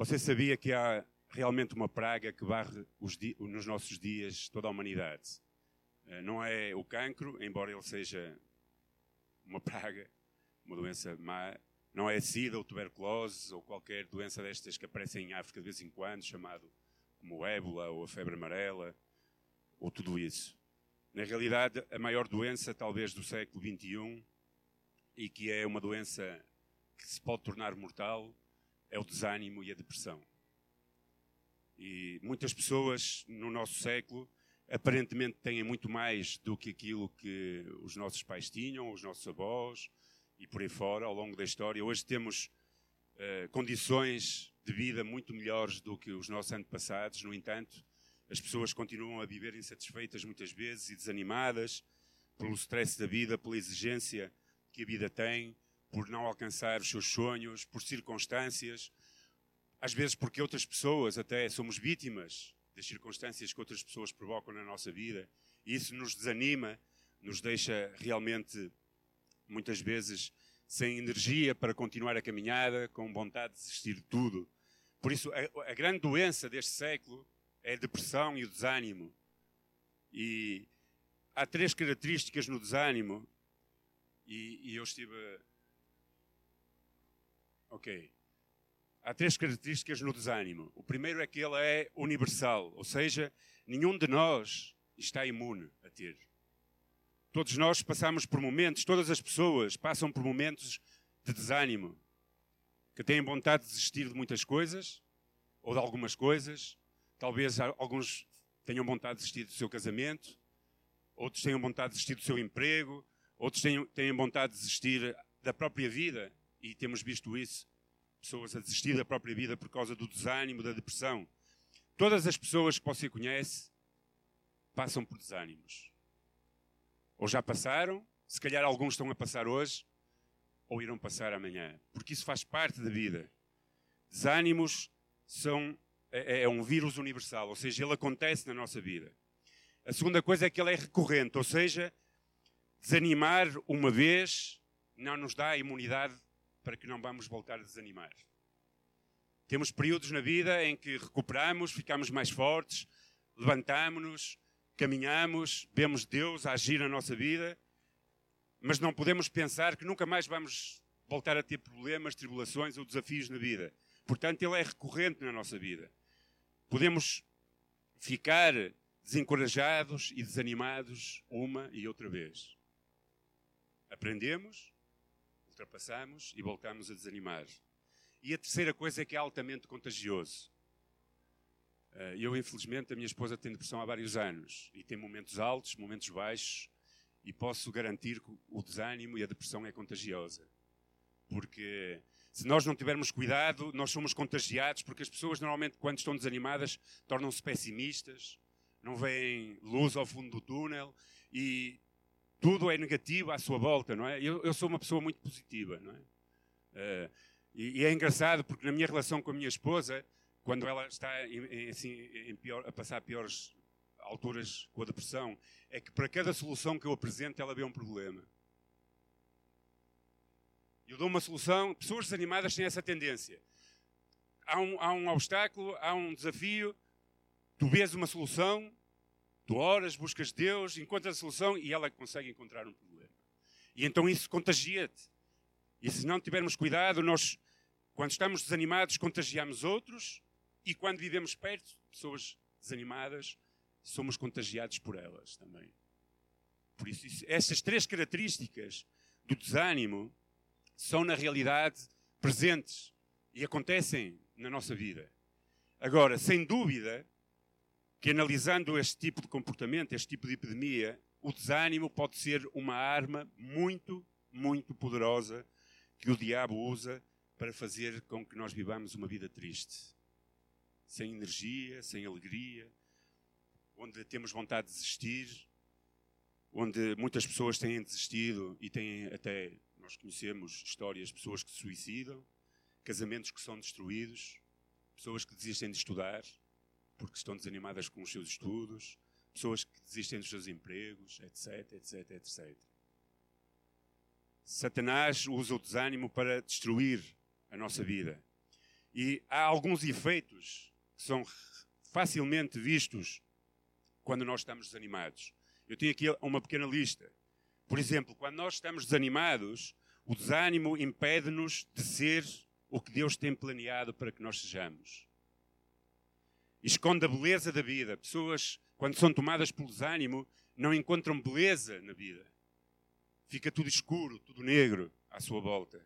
Você sabia que há realmente uma praga que varre nos nossos dias toda a humanidade? Eh, não é o cancro, embora ele seja uma praga, uma doença má, não é a sida ou tuberculose ou qualquer doença destas que aparecem em África de vez em quando, chamado como ébola ou a febre amarela, ou tudo isso. Na realidade, a maior doença, talvez, do século XXI, e que é uma doença que se pode tornar mortal, é o desânimo e a depressão. E muitas pessoas no nosso século aparentemente têm muito mais do que aquilo que os nossos pais tinham, os nossos avós e por aí fora ao longo da história. Hoje temos uh, condições de vida muito melhores do que os nossos antepassados, no entanto, as pessoas continuam a viver insatisfeitas muitas vezes e desanimadas pelo stress da vida, pela exigência que a vida tem, por não alcançar os seus sonhos, por circunstâncias, às vezes porque outras pessoas até somos vítimas das circunstâncias que outras pessoas provocam na nossa vida, e isso nos desanima, nos deixa realmente muitas vezes sem energia para continuar a caminhada, com vontade de desistir de tudo. Por isso, a, a grande doença deste século é a depressão e o desânimo. E há três características no desânimo, e, e eu estive. Ok. Há três características no desânimo. O primeiro é que ele é universal, ou seja, nenhum de nós está imune a ter. Todos nós passamos por momentos, todas as pessoas passam por momentos de desânimo, que têm vontade de desistir de muitas coisas, ou de algumas coisas. Talvez alguns tenham vontade de desistir do seu casamento, outros tenham vontade de desistir do seu emprego, outros tenham, tenham vontade de desistir da própria vida, e temos visto isso pessoas a desistir da própria vida por causa do desânimo, da depressão. Todas as pessoas que você conhece passam por desânimos. Ou já passaram, se calhar alguns estão a passar hoje, ou irão passar amanhã, porque isso faz parte da vida. Desânimos são é, é um vírus universal, ou seja, ele acontece na nossa vida. A segunda coisa é que ele é recorrente, ou seja, desanimar uma vez não nos dá a imunidade para que não vamos voltar a desanimar. Temos períodos na vida em que recuperamos, ficamos mais fortes, levantamos-nos, caminhamos, vemos Deus agir na nossa vida, mas não podemos pensar que nunca mais vamos voltar a ter problemas, tribulações ou desafios na vida. Portanto, ele é recorrente na nossa vida. Podemos ficar desencorajados e desanimados uma e outra vez. Aprendemos, ultrapassamos e voltamos a desanimar. E a terceira coisa é que é altamente contagioso. Eh, eu, infelizmente, a minha esposa tem depressão há vários anos e tem momentos altos, momentos baixos, e posso garantir que o desânimo e a depressão é contagiosa. Porque se nós não tivermos cuidado, nós somos contagiados, porque as pessoas normalmente, quando estão desanimadas, tornam-se pessimistas, não veem luz ao fundo do túnel e tudo é negativo à sua volta, não é? Eu, eu sou uma pessoa muito positiva, não é? Uh, e, e, é engraçado porque na minha relação com a minha esposa, quando ela está em, em, assim, em pior, a passar piores alturas com a depressão, é que para cada solução que eu apresento, ela vê um problema. Eu dou uma solução, pessoas desanimadas têm essa tendência. Há um, há um obstáculo, há um desafio, tu vês uma solução, Tu oras, buscas Deus, encontras a solução e ela consegue encontrar um problema. E então isso contagia-te. E se não tivermos cuidado, nós, quando estamos desanimados, contagiamos outros e quando vivemos perto de pessoas desanimadas, somos contagiados por elas também. Por isso, isso essas três características do desânimo são, na realidade, presentes e acontecem na nossa vida. Agora, sem dúvida, que analisando este tipo de comportamento, este tipo de epidemia, o desânimo pode ser uma arma muito, muito poderosa que o diabo usa para fazer com que nós vivamos uma vida triste. Sem energia, sem alegria, onde temos vontade de desistir, onde muitas pessoas têm desistido e têm até, nós conhecemos histórias de pessoas que se suicidam, casamentos que são destruídos, pessoas que desistem de estudar, porque estão desanimadas com os seus estudos, pessoas que desistem dos seus empregos, etc, etc, etc. Satanás usa o desânimo para destruir a nossa vida. E há alguns efeitos que são facilmente vistos quando nós estamos desanimados. Eu tenho aqui uma pequena lista. Por exemplo, quando nós estamos desanimados, o desânimo impede-nos de ser o que Deus tem planeado para que nós sejamos. Esconde a beleza da vida. Pessoas, quando são tomadas pelo desânimo, não encontram beleza na vida. Fica tudo escuro, tudo negro à sua volta.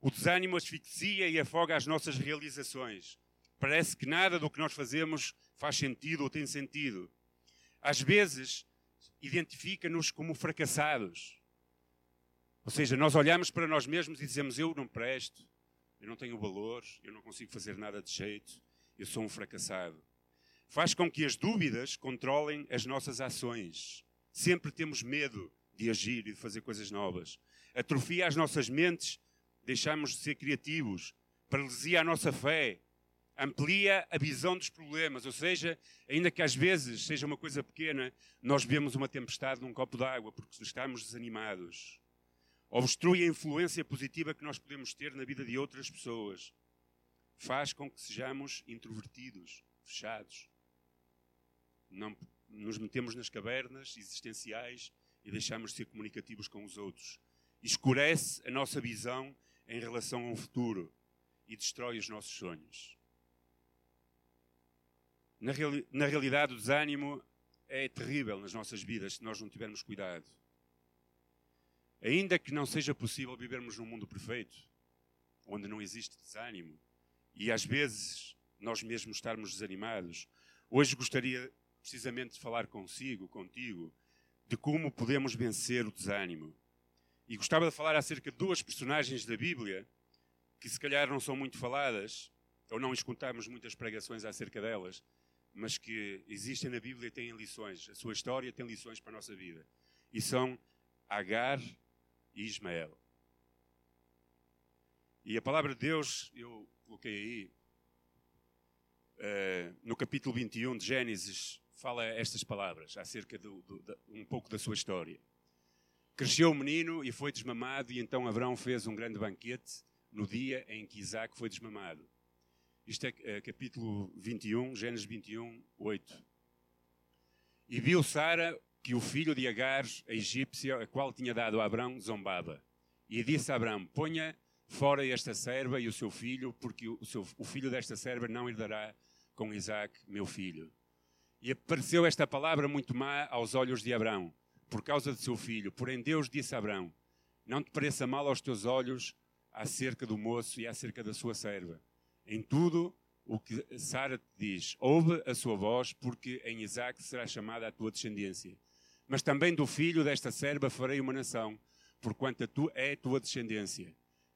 O desânimo asfixia e afoga as nossas realizações. Parece que nada do que nós fazemos faz sentido ou tem sentido. Às vezes, identifica-nos como fracassados. Ou seja, nós olhamos para nós mesmos e dizemos: Eu não presto, eu não tenho valor, eu não consigo fazer nada de jeito, eu sou um fracassado. Faz com que as dúvidas controlem as nossas ações. Sempre temos medo de agir e de fazer coisas novas. Atrofia as nossas mentes, deixamos de ser criativos, paralisia a nossa fé, amplia a visão dos problemas, ou seja, ainda que às vezes seja uma coisa pequena, nós vemos uma tempestade num copo d'água porque estamos desanimados. Obstrui a influência positiva que nós podemos ter na vida de outras pessoas. Faz com que sejamos introvertidos, fechados. Não nos metemos nas cavernas existenciais e deixamos de ser comunicativos com os outros. Escurece a nossa visão em relação ao futuro e destrói os nossos sonhos. Na, reali na realidade, o desânimo é terrível nas nossas vidas se nós não tivermos cuidado. Ainda que não seja possível vivermos num mundo perfeito, onde não existe desânimo, e às vezes nós mesmos estarmos desanimados, hoje gostaria precisamente de falar consigo, contigo, de como podemos vencer o desânimo. E gostava de falar acerca de duas personagens da Bíblia que se calhar não são muito faladas, ou não escutamos muitas pregações acerca delas, mas que existem na Bíblia e têm lições. A sua história tem lições para a nossa vida. E são Agar e Ismael. E a palavra de Deus, eu coloquei aí, uh, no capítulo 21 de Gênesis, fala estas palavras acerca de um pouco da sua história. Cresceu o menino e foi desmamado, e então Abraão fez um grande banquete no dia em que Isaac foi desmamado. Isto é, é capítulo 21, Gênesis 21, 8. E viu Sara que o filho de Agar, a egípcia, a qual tinha dado a Abraão, zombava. E disse a Abraão: Ponha fora esta serva e o seu filho, porque o, seu, o filho desta serva não herdará com Isaac, meu filho. E apareceu esta palavra muito má aos olhos de Abraão, por causa de seu filho. Porém, Deus disse a Abraão: Não te pareça mal aos teus olhos acerca do moço e acerca da sua serva em tudo o que Sara te diz, ouve a sua voz, porque em Isaac será chamada a tua descendência. Mas também do filho desta serva farei uma nação, porquanto a tu é a tua descendência.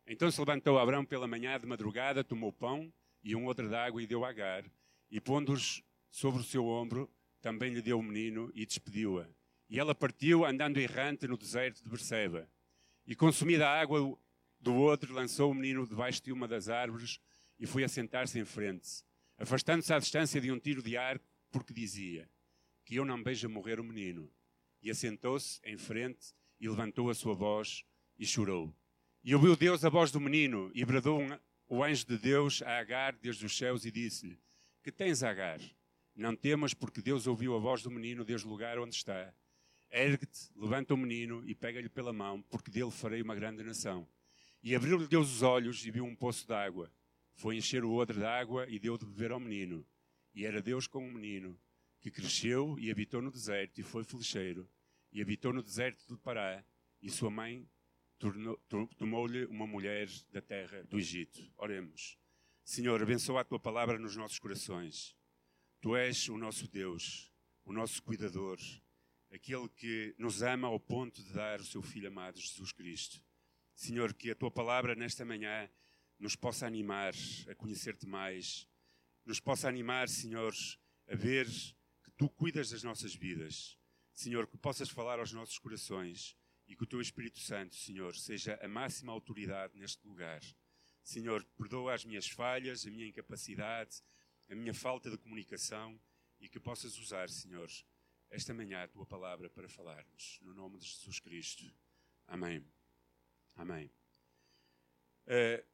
Então se levantou Abraão pela manhã de madrugada, tomou pão e um outro de água e deu a Agar, e pondo-os sobre o seu ombro, também lhe deu o menino e despediu-a. E ela partiu andando errante no deserto de Berseba. E consumida a água do outro, lançou o menino debaixo de uma das árvores e foi assentar-se em frente, afastando-se à distância de um tiro de arco, porque dizia: Que eu não veja morrer o menino. E assentou-se em frente e levantou a sua voz e chorou. E ouviu Deus a voz do menino e bradou um, o anjo de Deus a Agar desde os céus e disse-lhe: Que tens, Agar? Não temas, porque Deus ouviu a voz do menino desde o lugar onde está. Ergue-te, levanta o menino e pega-lhe pela mão, porque dele farei uma grande nação. E abriu-lhe Deus os olhos e viu um poço d'água foi encher o odre de água e deu de beber ao menino. E era Deus com o menino, que cresceu e habitou no deserto, e foi flecheiro, e habitou no deserto de Pará, e sua mãe tomou-lhe uma mulher da terra do Egito. Oremos. Senhor, abençoa a tua palavra nos nossos corações. Tu és o nosso Deus, o nosso cuidador, aquele que nos ama ao ponto de dar o seu Filho amado, Jesus Cristo. Senhor, que a tua palavra nesta manhã nos possa animar a conhecer-te mais, nos possa animar, Senhor, a ver que tu cuidas das nossas vidas. Senhor, que possas falar aos nossos corações e que o teu Espírito Santo, Senhor, seja a máxima autoridade neste lugar. Senhor, perdoa as minhas falhas, a minha incapacidade, a minha falta de comunicação e que possas usar, Senhor, esta manhã a tua palavra para falarmos. No nome de Jesus Cristo. Amém. Amém. Uh,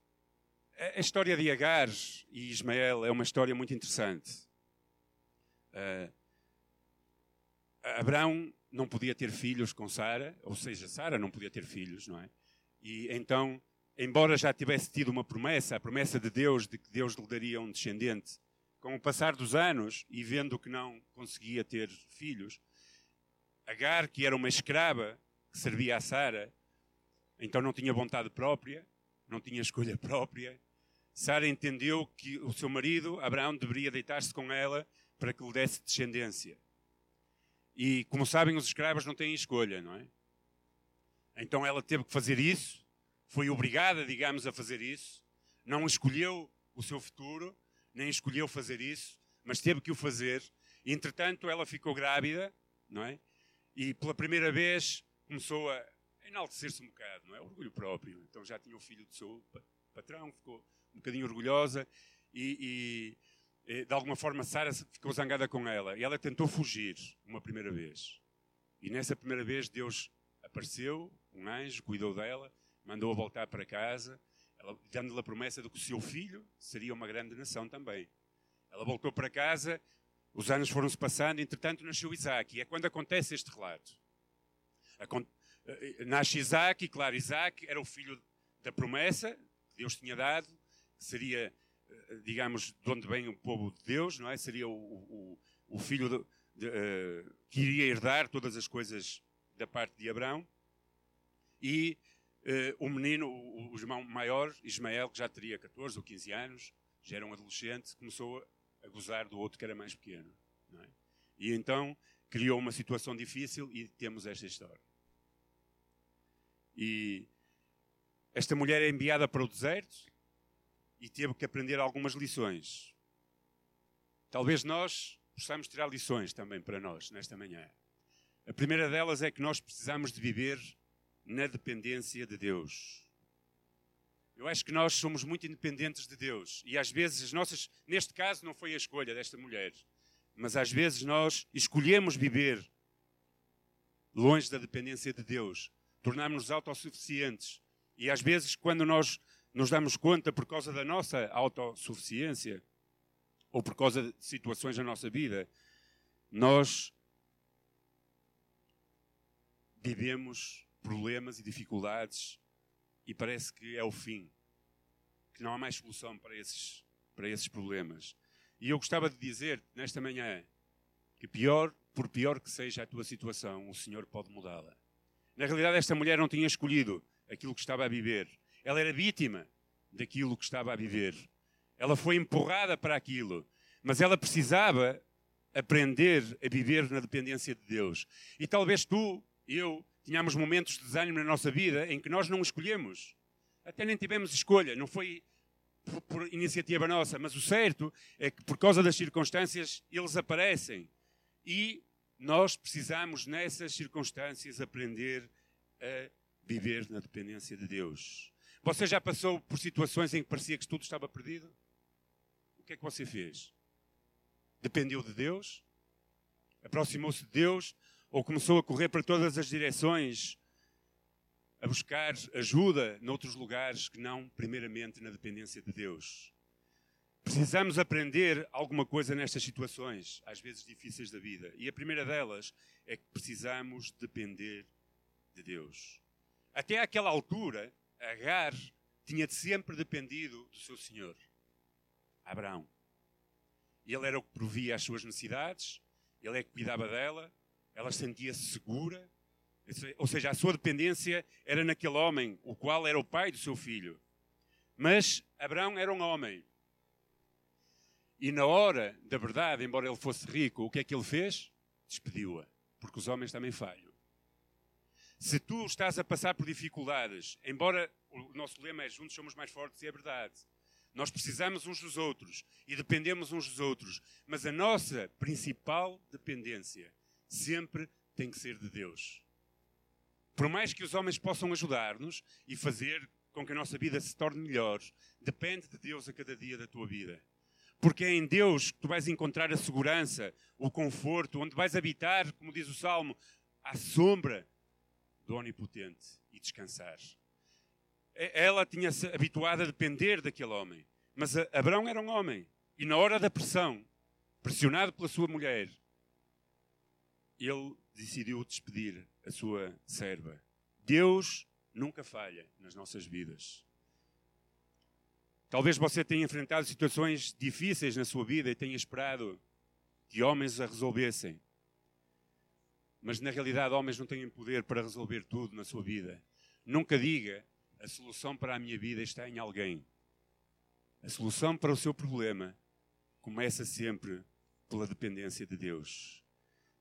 A história de Agar e Ismael é uma história muito interessante. Uh, Abraão não podia ter filhos com Sara, ou seja, Sara não podia ter filhos, não é? E então, embora já tivesse tido uma promessa, a promessa de Deus de que Deus lhe daria um descendente, com o passar dos anos e vendo que não conseguia ter filhos, Agar, que era uma escrava que servia a Sara, então não tinha vontade própria, não tinha escolha própria. Sara entendeu que o seu marido, Abraão, deveria deitar-se com ela para que lhe desse descendência. E, como sabem, os escravos não têm escolha, não é? Então ela teve que fazer isso, foi obrigada, digamos, a fazer isso, não escolheu o seu futuro, nem escolheu fazer isso, mas teve que o fazer. Entretanto, ela ficou grávida, não é? E pela primeira vez começou a enaltecer-se um bocado, não é? Orgulho próprio. Então já tinha o filho do seu patrão, ficou um bocadinho orgulhosa e, e de alguma forma Sara ficou zangada com ela. E ela tentou fugir uma primeira vez. E nessa primeira vez Deus apareceu, um anjo, cuidou dela, mandou-a voltar para casa dando-lhe a promessa de que o seu filho seria uma grande nação também. Ela voltou para casa, os anos foram-se passando, entretanto nasceu Isaac. E é quando acontece este relato. Eh, nasce Isaac, e claro, Isaac era o filho da promessa que Deus tinha dado, que seria, eh, digamos, de onde vem o povo de Deus, não é? Seria o, o, o filho de, de, uh, que iria herdar todas as coisas da parte de Abraão. E Uh, o menino, o, o, irmão maior, Ismael, que já teria 14 ou 15 anos, já era um adolescente, começou a gozar do outro que era mais pequeno. É? E então criou uma situação difícil e temos esta história. E esta mulher é enviada para o deserto e teve que aprender algumas lições. Talvez nós possamos tirar lições também para nós nesta manhã. A primeira delas é que nós precisamos de viver na dependência de Deus. Eu acho que nós somos muito independentes de Deus e às vezes as nossas, neste caso não foi a escolha desta mulher, mas às vezes nós escolhemos viver longe da dependência de Deus, tornarmos-nos autossuficientes e às vezes quando nós nos damos conta por causa da nossa autossuficiência ou por causa de situações na nossa vida, nós vivemos problemas e dificuldades e parece que é o fim, que não há mais solução para esses, para esses problemas. E eu gostava de dizer nesta manhã que pior, por pior que seja a tua situação, o Senhor pode mudá-la. Na realidade, esta mulher não tinha escolhido aquilo que estava a viver. Ela era vítima daquilo que estava a viver. Ela foi empurrada para aquilo, mas ela precisava aprender a viver na dependência de Deus. E talvez tu, eu, tínhamos momentos de desânimo na nossa vida em que nós não escolhemos. Até nem tivemos escolha, não foi por, por, iniciativa nossa, mas o certo é que por causa das circunstâncias eles aparecem. E nós precisamos, nessas circunstâncias, aprender a viver na dependência de Deus. Você já passou por situações em que parecia que tudo estava perdido? O que é que você fez? Dependeu de Deus? Aproximou-se de Deus? ou começou a correr para todas as direções, a buscar ajuda noutros lugares que não, primeiramente, na dependência de Deus. Precisamos aprender alguma coisa nestas situações, às vezes difíceis da vida. E a primeira delas é que precisamos depender de Deus. Até aquela altura, Agar tinha sempre dependido do seu Senhor, Abraão. Ele era o que provia as suas necessidades, ele é que cuidava dela, ela sentia-se segura, ou seja, a sua dependência era naquele homem, o qual era o pai do seu filho. Mas Abraão era um homem. E na hora da verdade, embora ele fosse rico, o que é que ele fez? Despediu-a, porque os homens também falham. Se tu estás a passar por dificuldades, embora o nosso lema é juntos somos mais fortes, e é verdade, nós precisamos uns dos outros e dependemos uns dos outros, mas a nossa principal dependência sempre tem que ser de Deus. Por mais que os homens possam ajudar-nos e fazer com que a nossa vida se torne melhor, depende de Deus a cada dia da tua vida. Porque é em Deus que tu vais encontrar a segurança, o conforto, onde vais habitar, como diz o Salmo, à sombra do Onipotente e descansar. ela tinha-se habituado a depender daquele homem. Mas Abraão era um homem. E na hora da pressão, pressionado pela sua mulher, ele decidiu despedir a sua serva. Deus nunca falha nas nossas vidas. Talvez você tenha enfrentado situações difíceis na sua vida e tenha esperado que homens a resolvessem. Mas na realidade, homens não têm poder para resolver tudo na sua vida. Nunca diga a solução para a minha vida está em alguém. A solução para o seu problema começa sempre pela dependência de Deus.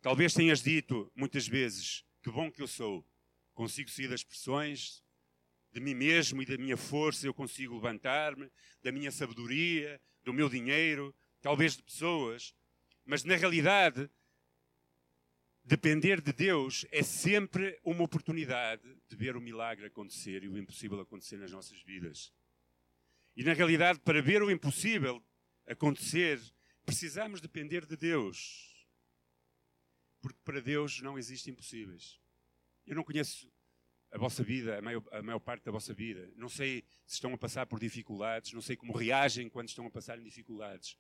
Talvez tenhas dito muitas vezes: que bom que eu sou, consigo sair das pressões, de mim mesmo e da minha força eu consigo levantar-me, da minha sabedoria, do meu dinheiro, talvez de pessoas, mas na realidade, depender de Deus é sempre uma oportunidade de ver o milagre acontecer e o impossível acontecer nas nossas vidas. E na realidade, para ver o impossível acontecer, precisamos depender de Deus. Porque para Deus não existem impossíveis. Eu não conheço a vossa vida, a maior, a maior, parte da vossa vida. Não sei se estão a passar por dificuldades, não sei como reagem quando estão a passar em dificuldades.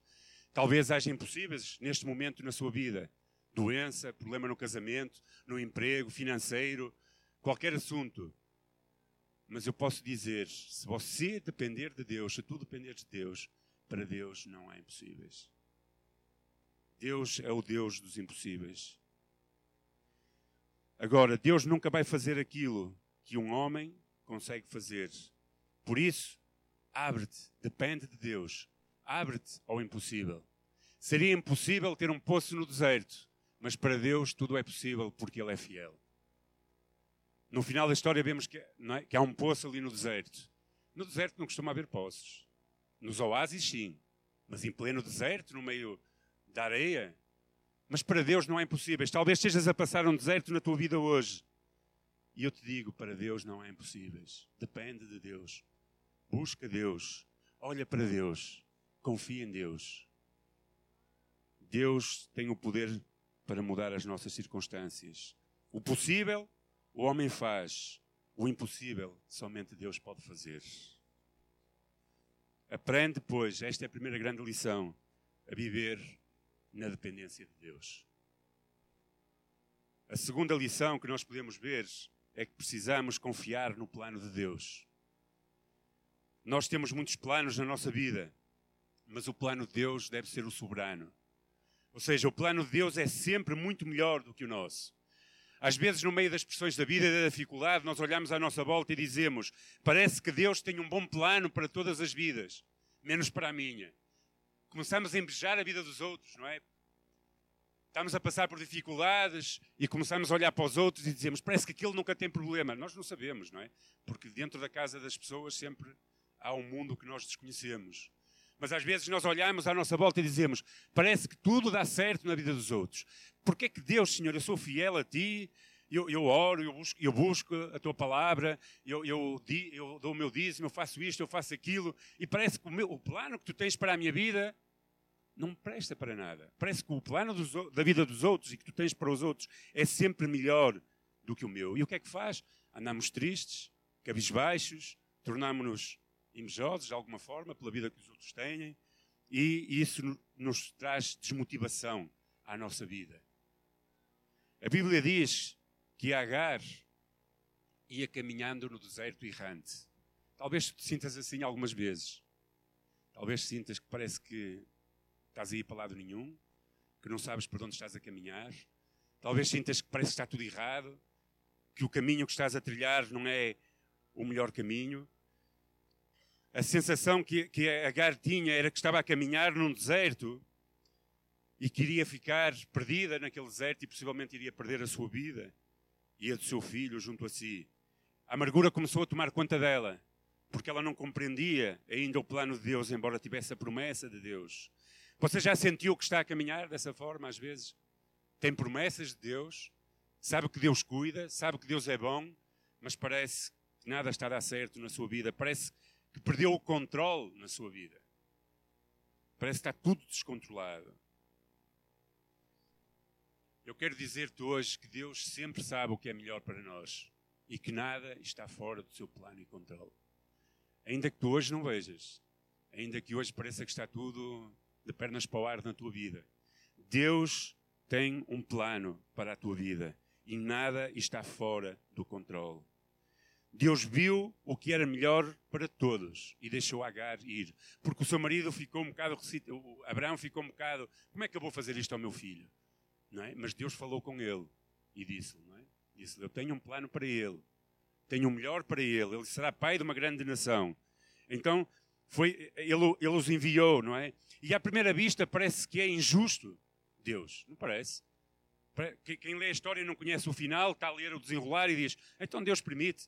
Talvez haja impossíveis neste momento na sua vida. Doença, problema no casamento, no emprego, financeiro, qualquer assunto. Mas eu posso dizer, se você depender de Deus, se tu depender de Deus, para Deus não há impossíveis. Deus é o Deus dos impossíveis. Agora, Deus nunca vai fazer aquilo que um homem consegue fazer. Por isso, abre-te, depende de Deus. Abre-te ao impossível. Seria impossível ter um poço no deserto, mas para Deus tudo é possível porque Ele é fiel. No final da história vemos que, é? que há um poço ali no deserto. No deserto não costuma haver poços. Nos oásis, sim. Mas em pleno deserto, no meio da areia. Mas para Deus não é impossível. Talvez estejas a passar um deserto na tua vida hoje. E eu te digo, para Deus não é impossível. Depende de Deus. Busca Deus. Olha para Deus. Confia em Deus. Deus tem o poder para mudar as nossas circunstâncias. O possível, o homem faz. O impossível, somente Deus pode fazer. Aprende, pois, esta é a primeira grande lição, a viver na dependência de Deus. A segunda lição que nós podemos ver é que precisamos confiar no plano de Deus. Nós temos muitos planos na nossa vida, mas o plano de Deus deve ser o soberano. Ou seja, o plano de Deus é sempre muito melhor do que o nosso. Às vezes, no meio das pressões da vida e da dificuldade, nós olhamos à nossa volta e dizemos: parece que Deus tem um bom plano para todas as vidas, menos para a minha. Começamos a embejar a vida dos outros, não é? Estamos a passar por dificuldades e começamos a olhar para os outros e dizemos: parece que aquele nunca tem problema. Nós não sabemos, não é? Porque dentro da casa das pessoas sempre há um mundo que nós desconhecemos. Mas às vezes nós olhamos à nossa volta e dizemos: parece que tudo dá certo na vida dos outros. Porquê que Deus, Senhor, eu sou fiel a Ti, eu, eu oro, eu busco, eu busco, a Tua palavra, eu, eu, eu, dou o meu dízimo, eu faço isto, eu faço aquilo, e parece que o, meu, o plano que Tu tens para a minha vida não presta para nada. Parece que o plano dos, da vida dos outros e que Tu tens para os outros é sempre melhor do que o meu. E o que é que faz? Andamos tristes, cabisbaixos, tornamos-nos invejosos de alguma forma pela vida que os outros têm e isso nos traz desmotivação à nossa vida. A Bíblia diz que Agar ia caminhando no deserto errante. Talvez te sintas assim algumas vezes. Talvez sintas que parece que estás a ir para lado nenhum, que não sabes para onde estás a caminhar. Talvez sintas que parece que está tudo errado, que o caminho que estás a trilhar não é o melhor caminho a sensação que, que a Agar tinha era que estava a caminhar num deserto e que iria ficar perdida naquele deserto e possivelmente iria perder a sua vida e a do seu filho junto a si. A amargura começou a tomar conta dela, porque ela não compreendia ainda o plano de Deus, embora tivesse a promessa de Deus. Você já sentiu que está a caminhar dessa forma às vezes? Tem promessas de Deus, sabe que Deus cuida, sabe que Deus é bom, mas parece que nada está a dar certo na sua vida. Parece que perdeu o controle na sua vida. Parece que está tudo descontrolado. Eu quero dizer-te hoje que Deus sempre sabe o que é melhor para nós e que nada está fora do seu plano e controle. Ainda que tu hoje não vejas, ainda que hoje pareça que está tudo de pernas para o ar na tua vida, Deus tem um plano para a tua vida e nada está fora do controle. Deus viu o que era melhor para todos e deixou Agar ir. Porque o seu marido ficou um bocado, Abraão ficou um bocado, como é que eu vou fazer isto ao meu filho? Não é? Mas Deus falou com ele e disse, não é? disse eu tenho um plano para ele, tenho o um melhor para ele, ele será pai de uma grande nação. Então, foi, ele, ele os enviou, não é? E à primeira vista parece que é injusto Deus, não parece? Quem lê a história e não conhece o final, está a ler o desenrolar e diz, então Deus permite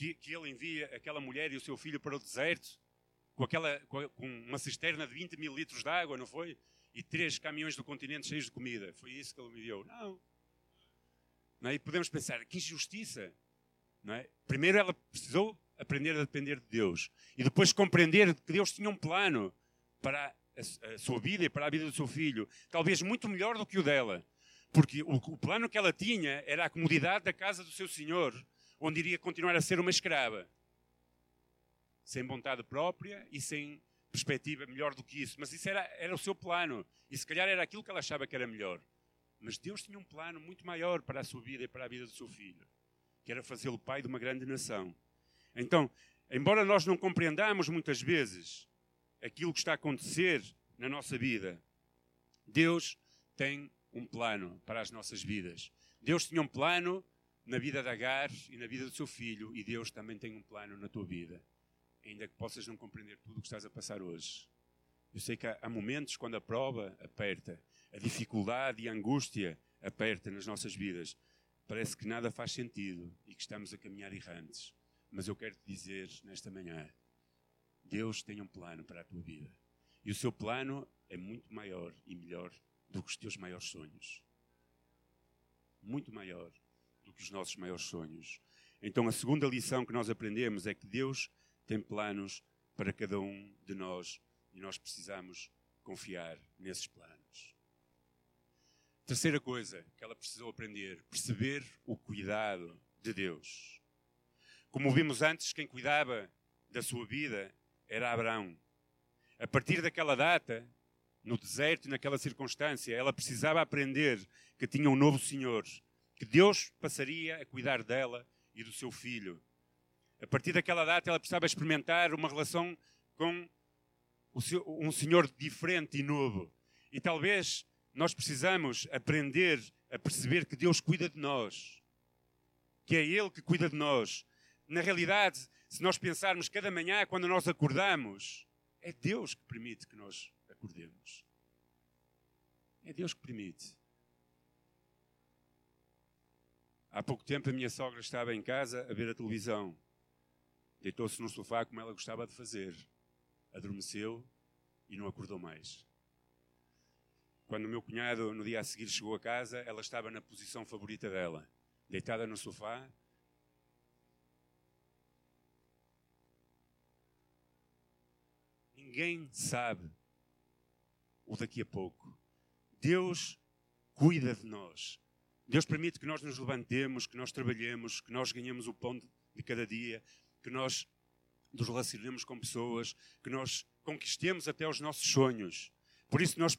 que, que ele envia aquela mulher e o seu filho para o deserto com, aquela, com uma cisterna de 20 mil litros de água, não foi? E três caminhões do continente cheios de comida. Foi isso que ele me deu. Não. não é? E podemos pensar, que injustiça. Não é? Primeiro ela precisou aprender a depender de Deus. E depois compreender que Deus tinha um plano para a, a sua vida e para a vida do seu filho. Talvez muito melhor do que o dela. Porque o, o plano que ela tinha era a comodidade da casa do seu senhor onde iria continuar a ser uma escrava. Sem vontade própria e sem perspectiva melhor do que isso. Mas isso era, era o seu plano. E se calhar era aquilo que ela achava que era melhor. Mas Deus tinha um plano muito maior para a sua vida e para a vida do seu filho, que era fazê-lo pai de uma grande nação. Então, embora nós não compreendamos muitas vezes aquilo que está a acontecer na nossa vida, Deus tem um plano para as nossas vidas. Deus tinha um plano na vida de Agar e na vida do seu filho, e Deus também tem um plano na tua vida, ainda que possas não compreender tudo o que estás a passar hoje. Eu sei que há, momentos quando a prova aperta, a dificuldade e a angústia aperta nas nossas vidas. Parece que nada faz sentido e que estamos a caminhar errantes. Mas eu quero te dizer nesta manhã: Deus tem um plano para a tua vida. E o seu plano é muito maior e melhor do que os teus maiores sonhos. Muito maior do que os nossos maiores sonhos. Então, a segunda lição que nós aprendemos é que Deus tem planos para cada um de nós e nós precisamos confiar nesses planos. Terceira coisa que ela precisou aprender: perceber o cuidado de Deus. Como vimos antes, quem cuidava da sua vida era Abraão. A partir daquela data, no deserto e naquela circunstância, ela precisava aprender que tinha um novo Senhor que Deus passaria a cuidar dela e do seu filho. A partir daquela data, ela precisava experimentar uma relação com um Senhor diferente e novo. E talvez nós precisamos aprender a perceber que Deus cuida de nós, que é Ele que cuida de nós. Na realidade, se nós pensarmos cada manhã, quando nós acordamos, é Deus que permite que nós acordemos. É Deus que permite. Há pouco tempo a minha sogra estava em casa a ver a televisão. Deitou-se no sofá como ela gostava de fazer. Adormeceu e não acordou mais. Quando o meu cunhado, no dia a seguir, chegou a casa, ela estava na posição favorita dela, deitada no sofá. Ninguém sabe o daqui a pouco. Deus cuida de nós. Deus permite que nós nos levantemos, que nós trabalhemos, que nós ganhemos o pão de cada dia, que nós nos relacionemos com pessoas, que nós conquistemos até os nossos sonhos. Por isso nós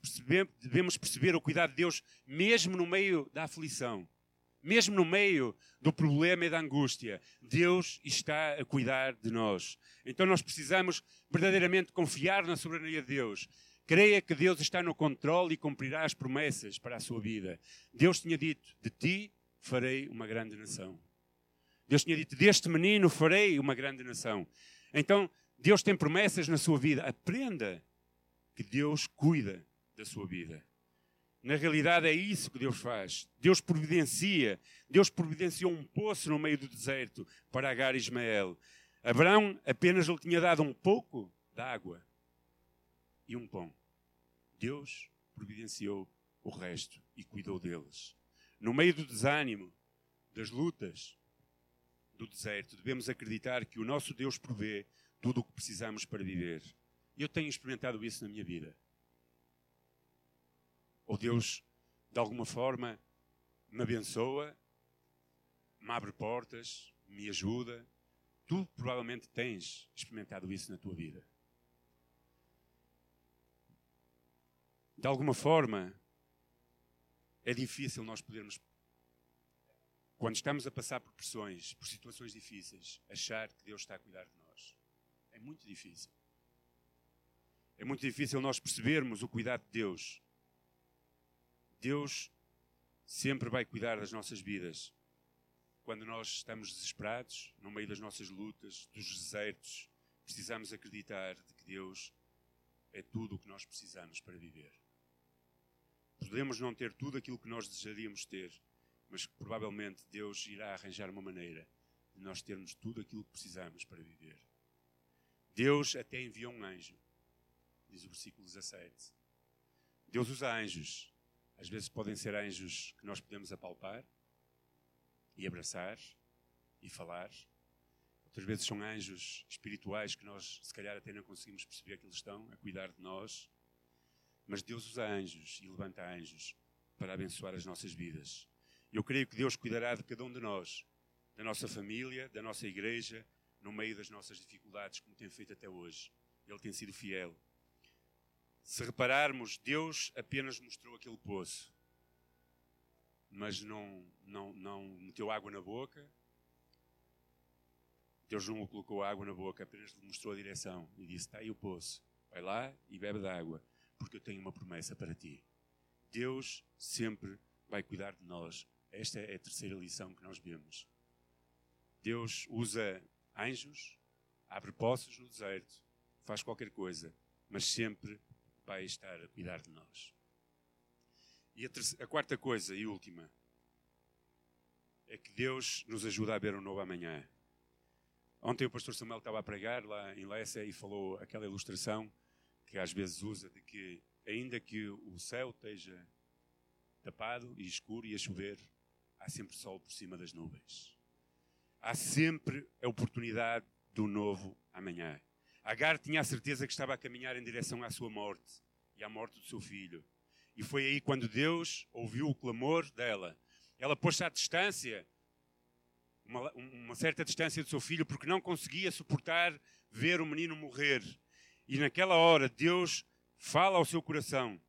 devemos perceber o cuidado de Deus mesmo no meio da aflição, mesmo no meio do problema e da angústia. Deus está a cuidar de nós. Então nós precisamos verdadeiramente confiar na soberania de Deus Creia que Deus está no controle e cumprirá as promessas para a sua vida. Deus tinha dito: De ti farei uma grande nação. Deus tinha dito: Deste menino farei uma grande nação. Então, Deus tem promessas na sua vida. Aprenda que Deus cuida da sua vida. Na realidade, é isso que Deus faz. Deus providencia. Deus providenciou um poço no meio do deserto para Agar e Ismael. Abraão apenas lhe tinha dado um pouco de água e um pão. Deus providenciou o resto e cuidou deles. No meio do desânimo, das lutas, do deserto, devemos acreditar que o nosso Deus provê tudo o que precisamos para viver. Eu tenho experimentado isso na minha vida. Ou Deus, de alguma forma, me abençoa, me abre portas, me ajuda. Tu provavelmente tens experimentado isso na tua vida. De alguma forma, é difícil nós podermos, quando estamos a passar por pressões, por situações difíceis, achar que Deus está a cuidar de nós. É muito difícil. É muito difícil nós percebermos o cuidado de Deus. Deus sempre vai cuidar das nossas vidas. Quando nós estamos desesperados, no meio das nossas lutas, dos desertos, precisamos acreditar de que Deus é tudo o que nós precisamos para viver. Podemos não ter tudo aquilo que nós desejaríamos ter, mas provavelmente Deus irá arranjar uma maneira de nós termos tudo aquilo que precisamos para viver. Deus até enviou um anjo, diz o versículo 17. Deus usa anjos. Às vezes podem ser anjos que nós podemos apalpar e abraçar e falar. Outras vezes são anjos espirituais que nós, se calhar, até não conseguimos perceber que eles estão a cuidar de nós. Mas Deus usa anjos e levanta anjos para abençoar as nossas vidas. Eu creio que Deus cuidará de cada um de nós, da nossa família, da nossa igreja, no meio das nossas dificuldades, como tem feito até hoje. Ele tem sido fiel. Se repararmos, Deus apenas mostrou aquele poço, mas não, não, não meteu água na boca. Deus não colocou água na boca, apenas lhe mostrou a direção e disse: Está aí o poço, vai lá e bebe da água porque eu tenho uma promessa para ti. Deus sempre vai cuidar de nós. Esta é a terceira lição que nós vemos. Deus usa anjos, abre poços no deserto, faz qualquer coisa, mas sempre vai estar a cuidar de nós. E a, terceira, a quarta coisa e última é que Deus nos ajuda a ver um novo amanhã. Ontem o pastor Samuel estava a pregar lá em Lécia e falou aquela ilustração que às vezes usa de que, ainda que o céu esteja tapado e escuro e a chover, há sempre sol por cima das nuvens. Há sempre a oportunidade do novo amanhã. Agar tinha a certeza que estava a caminhar em direção à sua morte e à morte do seu filho. E foi aí quando Deus ouviu o clamor dela. Ela pôs-se à distância, uma, uma certa distância do seu filho, porque não conseguia suportar ver o menino morrer. E naquela hora Deus fala ao seu coração.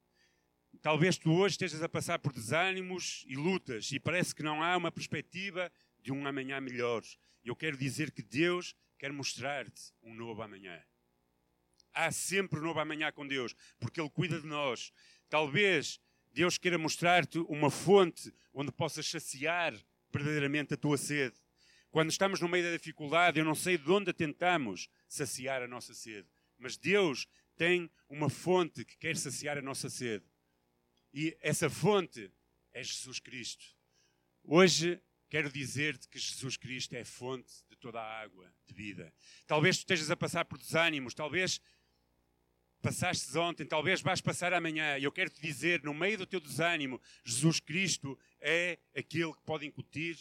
Talvez tu hoje estejas a passar por desânimos e lutas e parece que não há uma perspectiva de um amanhã melhor. Eu quero dizer que Deus quer mostrar-te um novo amanhã. Há sempre um novo amanhã com Deus, porque Ele cuida de nós. Talvez Deus queira mostrar-te uma fonte onde possas saciar verdadeiramente a tua sede. Quando estamos no meio da dificuldade, eu não sei de onde tentamos saciar a nossa sede. Mas Deus tem uma fonte que quer saciar a nossa sede. E essa fonte é Jesus Cristo. Hoje quero dizer-te que Jesus Cristo é fonte de toda a água de vida. Talvez tu estejas a passar por desânimos, talvez passaste ontem, talvez vais passar amanhã. E eu quero te dizer, no meio do teu desânimo, Jesus Cristo é aquele que pode incutir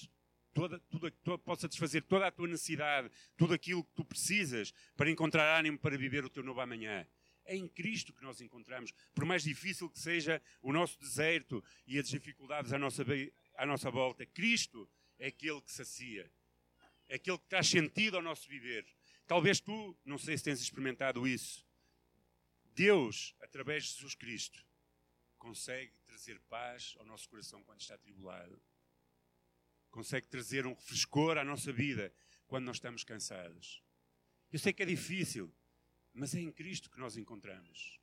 toda, tudo, tudo, pode satisfazer toda a tua necessidade, tudo aquilo que tu precisas para encontrar ânimo para viver o teu novo amanhã. É em Cristo que nós encontramos, por mais difícil que seja o nosso deserto e as dificuldades à nossa, à nossa volta, Cristo é aquele que sacia, é aquele que traz sentido ao nosso viver. Talvez tu, não sei se tens experimentado isso, Deus, através de Jesus Cristo, consegue trazer paz ao nosso coração quando está tribulado consegue trazer um refrescor à nossa vida quando nós estamos cansados. Eu sei que é difícil, mas é em Cristo que nós encontramos.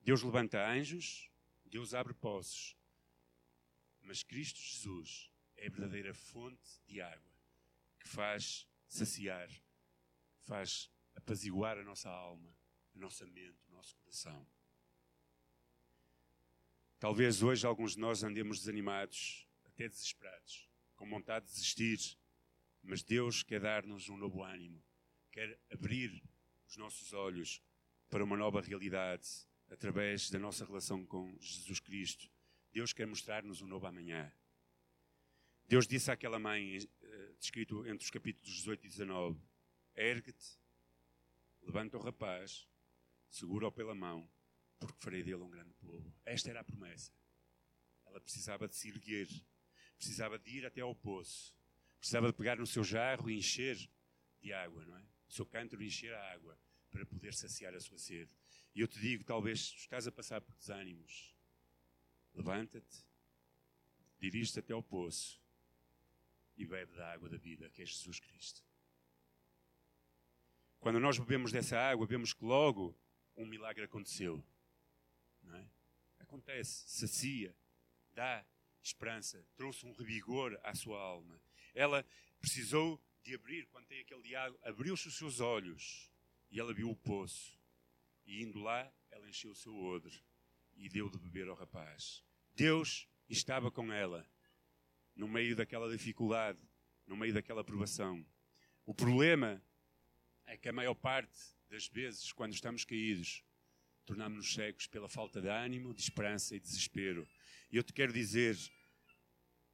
Deus levanta anjos, Deus abre poços, mas Cristo Jesus é a verdadeira fonte de água que faz saciar, faz apaziguar a nossa alma, a nossa mente, o nosso coração. Talvez hoje alguns de nós andemos desanimados até desesperados, com vontade de desistir. Mas Deus quer dar-nos um novo ânimo, quer abrir os nossos olhos para uma nova realidade através da nossa relação com Jesus Cristo. Deus quer mostrar-nos um novo amanhã. Deus disse àquela mãe, uh, descrito entre os capítulos 18 e 19: Ergue-te, levanta o rapaz, segura-o pela mão, porque farei dele um grande povo. Esta era a promessa. Ela precisava de se erguer precisava de ir até ao poço, precisava de pegar no seu jarro e encher de água, não é? O seu cântaro encher a água para poder saciar a sua sede. E eu te digo, talvez estás a passar por desânimos, levanta-te, dirige-te até ao poço e bebe da água da vida, que é Jesus Cristo. Quando nós bebemos dessa água, vemos que logo um milagre aconteceu. Não é? Acontece, sacia, dá esperança, trouxe um revigor à sua alma. Ela precisou de abrir, quando tem aquele diálogo, abriu-se os seus olhos e ela viu o poço. E indo lá, ela encheu o seu odre e deu de beber ao rapaz. Deus estava com ela no meio daquela dificuldade, no meio daquela provação. O problema é que a maior parte das vezes, quando estamos caídos, tornamos-nos cegos pela falta de ânimo, de esperança e desespero. E eu te quero dizer,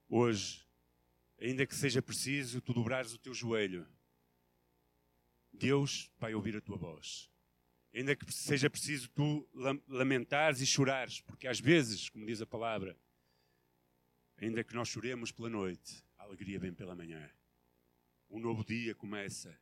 hoje, ainda que seja preciso tu dobrares o teu joelho, Deus vai ouvir a tua voz. Ainda que seja preciso tu lamentares e chorares, porque às vezes, como diz a palavra, ainda que nós choremos pela noite, a alegria vem pela manhã. Um novo dia começa.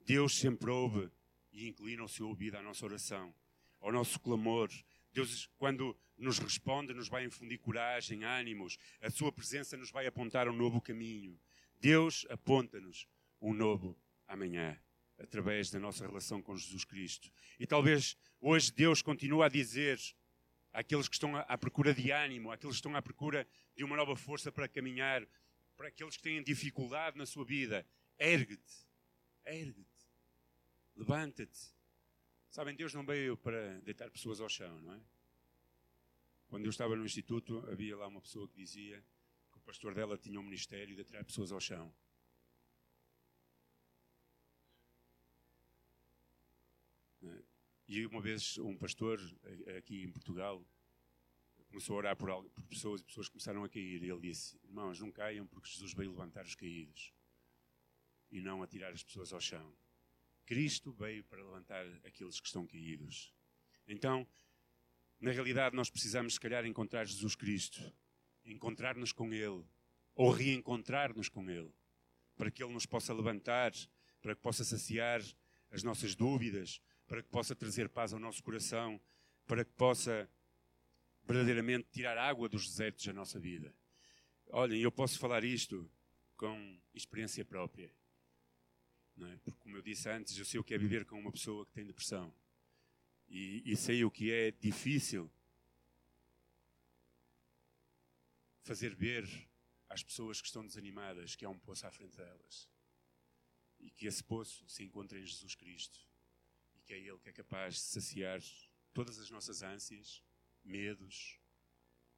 Deus sempre ouve e inclina o seu ouvido à nossa oração, ao nosso clamor. Deus, quando nos responde, nos vai infundir coragem, ânimos. A sua presença nos vai apontar um novo caminho. Deus aponta-nos um novo amanhã através da nossa relação com Jesus Cristo. E talvez hoje Deus continue a dizer àqueles que estão à procura de ânimo, àqueles que estão à procura de uma nova força para caminhar, para aqueles que têm dificuldade na sua vida, ergue-te, ergue-te, levanta-te. Sabem, Deus não veio para deitar pessoas ao chão, não é? Quando eu estava no instituto, havia lá uma pessoa que dizia que o pastor dela tinha um ministério de atirar pessoas ao chão. E uma vez um pastor aqui em Portugal começou a orar por, por pessoas e pessoas começaram a cair. E ele disse: Irmãos, não caiam porque Jesus veio levantar os caídos e não atirar as pessoas ao chão. Cristo veio para levantar aqueles que estão caídos. Então, na realidade, nós precisamos, se calhar, encontrar Jesus Cristo, encontrar-nos com Ele, ou reencontrar-nos com Ele, para que Ele nos possa levantar, para que possa saciar as nossas dúvidas, para que possa trazer paz ao nosso coração, para que possa verdadeiramente tirar água dos desertos da nossa vida. Olhem, eu posso falar isto com experiência própria. É? Porque, como eu disse antes, eu sei o que é viver com uma pessoa que tem depressão. E, e sei o que é difícil fazer ver às pessoas que estão desanimadas que há um poço à frente delas. E que esse poço se encontra em Jesus Cristo que é Ele que é capaz de saciar todas as nossas ânsias, medos,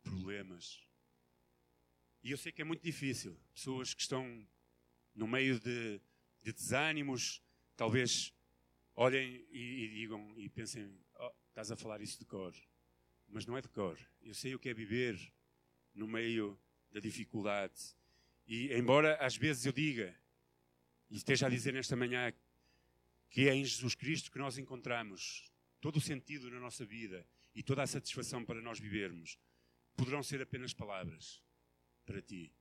problemas. E eu sei que é muito difícil. Pessoas que estão no meio de, de desânimos, talvez olhem e, e, digam e pensem: estás a falar isso de cor. Mas não é de cor. Eu sei o que é viver no meio da dificuldade. E embora às vezes eu diga, e esteja a dizer nesta manhã que é em Jesus Cristo que nós encontramos todo o sentido na nossa vida e toda a satisfação para nós vivermos, poderão ser apenas palavras para ti.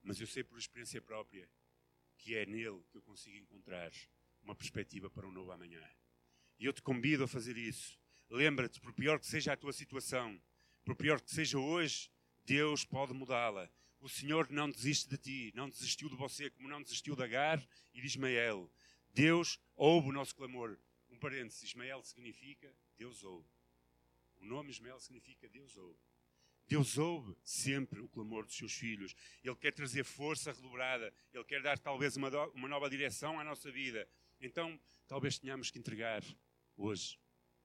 Mas eu sei por experiência própria que é nele que eu consigo encontrar uma perspectiva para um novo amanhã. E eu te convido a fazer isso. Lembra-te, por pior que seja a tua situação, por pior que seja hoje, Deus pode mudá-la. O Senhor não desiste de ti, não desistiu de você, como não desistiu de Agar e de Ismael. Deus ouve o nosso clamor. Um parênteses, Ismael significa Deus ouve. O nome Ismael significa Deus ouve. Deus ouve sempre o clamor dos seus filhos. Ele quer trazer força redobrada. Ele quer dar talvez uma, uma nova direção à nossa vida. Então, talvez tenhamos que entregar hoje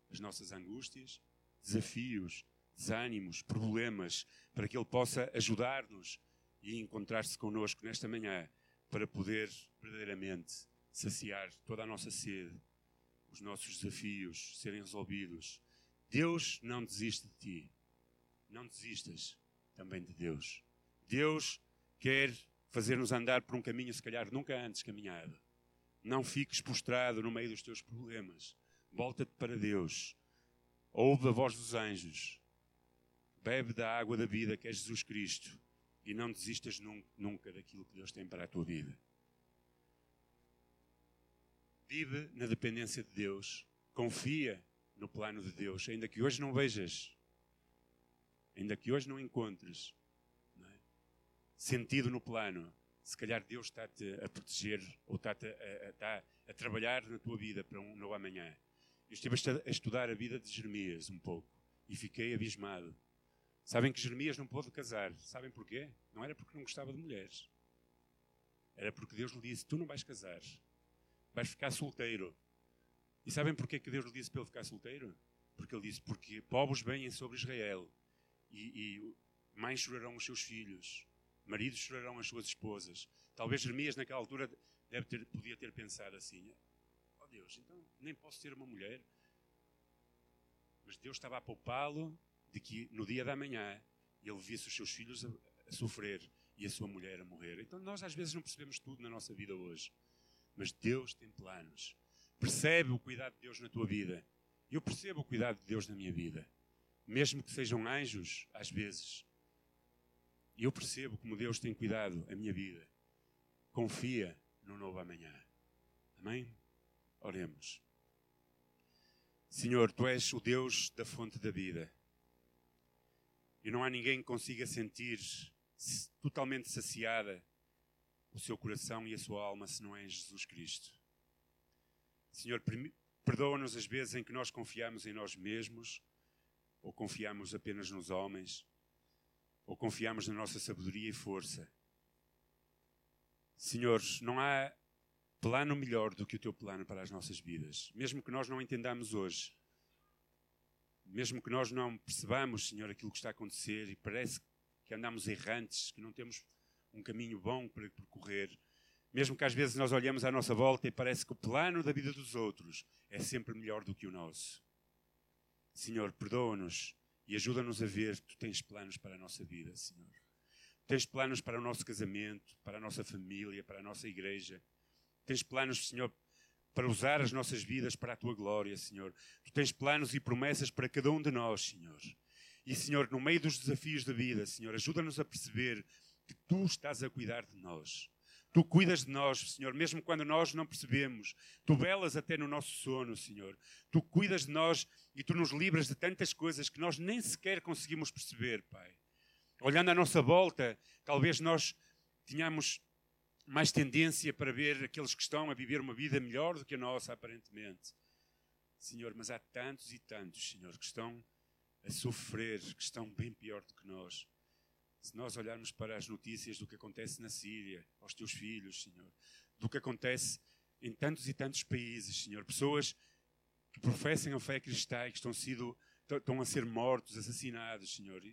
as nossas angústias, desafios, desânimos, problemas, para que Ele possa ajudar-nos e encontrar-se connosco nesta manhã para poder verdadeiramente saciar toda a nossa sede, os nossos desafios serem resolvidos. Deus não desiste de ti. Não desistas também de Deus. Deus quer fazer-nos andar por um caminho, se calhar nunca antes caminhado. Não fiques postrado no meio dos teus problemas. Volta-te para Deus. Ouve a voz dos anjos. Bebe da água da vida que é Jesus Cristo. E não desistas nunca daquilo que Deus tem para a tua vida. Vive na dependência de Deus. Confia no plano de Deus, ainda que hoje não vejas, ainda que hoje não encontres não é? sentido no plano. Se calhar Deus está-te a proteger ou está-te a, a, a trabalhar na tua vida para um novo amanhã. Eu estive a estudar a vida de Jeremias um pouco e fiquei abismado. Sabem que Jeremias não pôde casar. Sabem porquê? Não era porque não gostava de mulheres. Era porque Deus lhe disse: Tu não vais casar. Vais ficar solteiro. E sabem porquê que Deus lhe disse para ele ficar solteiro? Porque ele disse: Porque povos vêm sobre Israel e, e mães chorarão os seus filhos, maridos chorarão as suas esposas. Talvez Jeremias, naquela altura, deve ter, podia ter pensado assim: Deus, então nem posso ter uma mulher. Mas Deus estava a poupá-lo de que no dia da manhã ele visse os seus filhos a, a sofrer e a sua mulher a morrer. Então nós às vezes não percebemos tudo na nossa vida hoje. Mas Deus tem planos. Percebe o cuidado de Deus na tua vida. Eu percebo o cuidado de Deus na minha vida. Mesmo que sejam anjos, às vezes. Eu percebo como Deus tem cuidado a minha vida. Confia no novo amanhã. Amém? Oremos. Senhor, tu és o Deus da fonte da vida. E não há ninguém que consiga sentir totalmente saciada o seu coração e a sua alma se não é em Jesus Cristo. Senhor, perdoa-nos as vezes em que nós confiamos em nós mesmos, ou confiamos apenas nos homens, ou confiamos na nossa sabedoria e força. Senhor, não há plano melhor do que o teu plano para as nossas vidas, mesmo que nós não entendamos hoje. Mesmo que nós não percebamos, Senhor, aquilo que está a acontecer e parece que andamos errantes, que não temos um caminho bom para percorrer, mesmo que às vezes nós olhamos à nossa volta e parece que o plano da vida dos outros é sempre melhor do que o nosso. Senhor, perdoa-nos e ajuda-nos a ver que tu tens planos para a nossa vida, Senhor. Tens planos para o nosso casamento, para a nossa família, para a nossa igreja. Tens planos, Senhor, para usar as nossas vidas para a tua glória, Senhor. Tu tens planos e promessas para cada um de nós, Senhor. E, Senhor, no meio dos desafios da vida, Senhor, ajuda-nos a perceber que tu estás a cuidar de nós. Tu cuidas de nós, Senhor, mesmo quando nós não percebemos. Tu velas até no nosso sono, Senhor. Tu cuidas de nós e tu nos livras de tantas coisas que nós nem sequer conseguimos perceber, Pai. Olhando à nossa volta, talvez nós tenhamos mais tendência para ver aqueles que estão a viver uma vida melhor do que a nossa, aparentemente. Senhor, mas há tantos e tantos, Senhor, que estão a sofrer, que estão bem pior do que nós. Se nós olharmos para as notícias do que acontece na Síria, aos teus filhos, Senhor, do que acontece em tantos e tantos países, Senhor, pessoas que professem a fé cristã e que estão, sido, estão a ser mortos, assassinados, Senhor.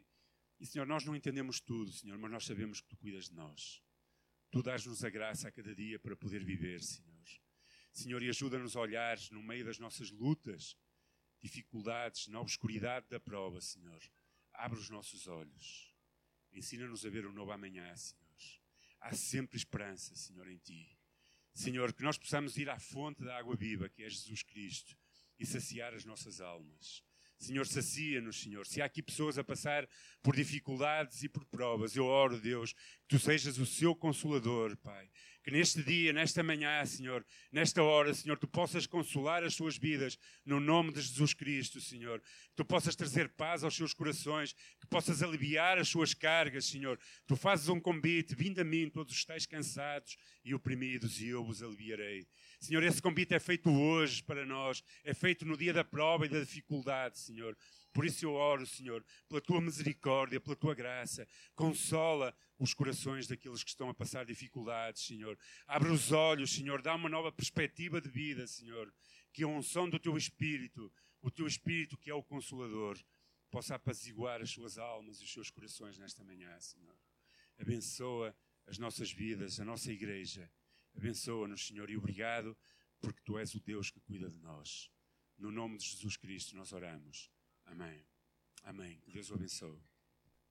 E, Senhor, nós não entendemos tudo, Senhor, mas nós sabemos que Tu cuidas de nós. Tu dás-nos a graça a cada dia para poder viver, Senhor. Senhor, e ajuda-nos a olhar no meio das nossas lutas, dificuldades, na obscuridade da prova, Senhor. Abre os nossos olhos Ensina-nos a ver o novo amanhã, Senhor. Há sempre esperança, Senhor, em Ti. Senhor, que nós possamos ir à fonte da água viva, que é Jesus Cristo, e saciar as nossas almas. Senhor, sacia-nos, Senhor. Se há aqui pessoas a passar por dificuldades e por provas, eu oro, Deus, que Tu sejas o seu consolador, Pai. Que neste dia, nesta manhã, Senhor, nesta hora, Senhor, Tu possas consolar as suas vidas no nome de Jesus Cristo, Senhor. Que Tu possas trazer paz aos seus corações, que possas aliviar as suas cargas, Senhor. Tu fazes um convite, vindo a mim, todos estáis cansados e oprimidos, e eu vos aliviarei. Senhor, esse convite é feito hoje para nós, é feito no dia da prova e da dificuldade, Senhor. Por isso eu oro, Senhor, pela tua misericórdia, pela tua graça. Consola os corações daqueles que estão a passar dificuldades, Senhor. Abre os olhos, Senhor, dá uma nova perspectiva de vida, Senhor. Que a unção do teu Espírito, o teu Espírito que é o Consolador, possa apaziguar as suas almas e os seus corações nesta manhã, Senhor. Abençoa as nossas vidas, a nossa igreja. Abençoa-nos, Senhor, e obrigado porque tu és o Deus que cuida de nós. No nome de Jesus Cristo nós oramos. Amém. Amém. Deus o abençoe.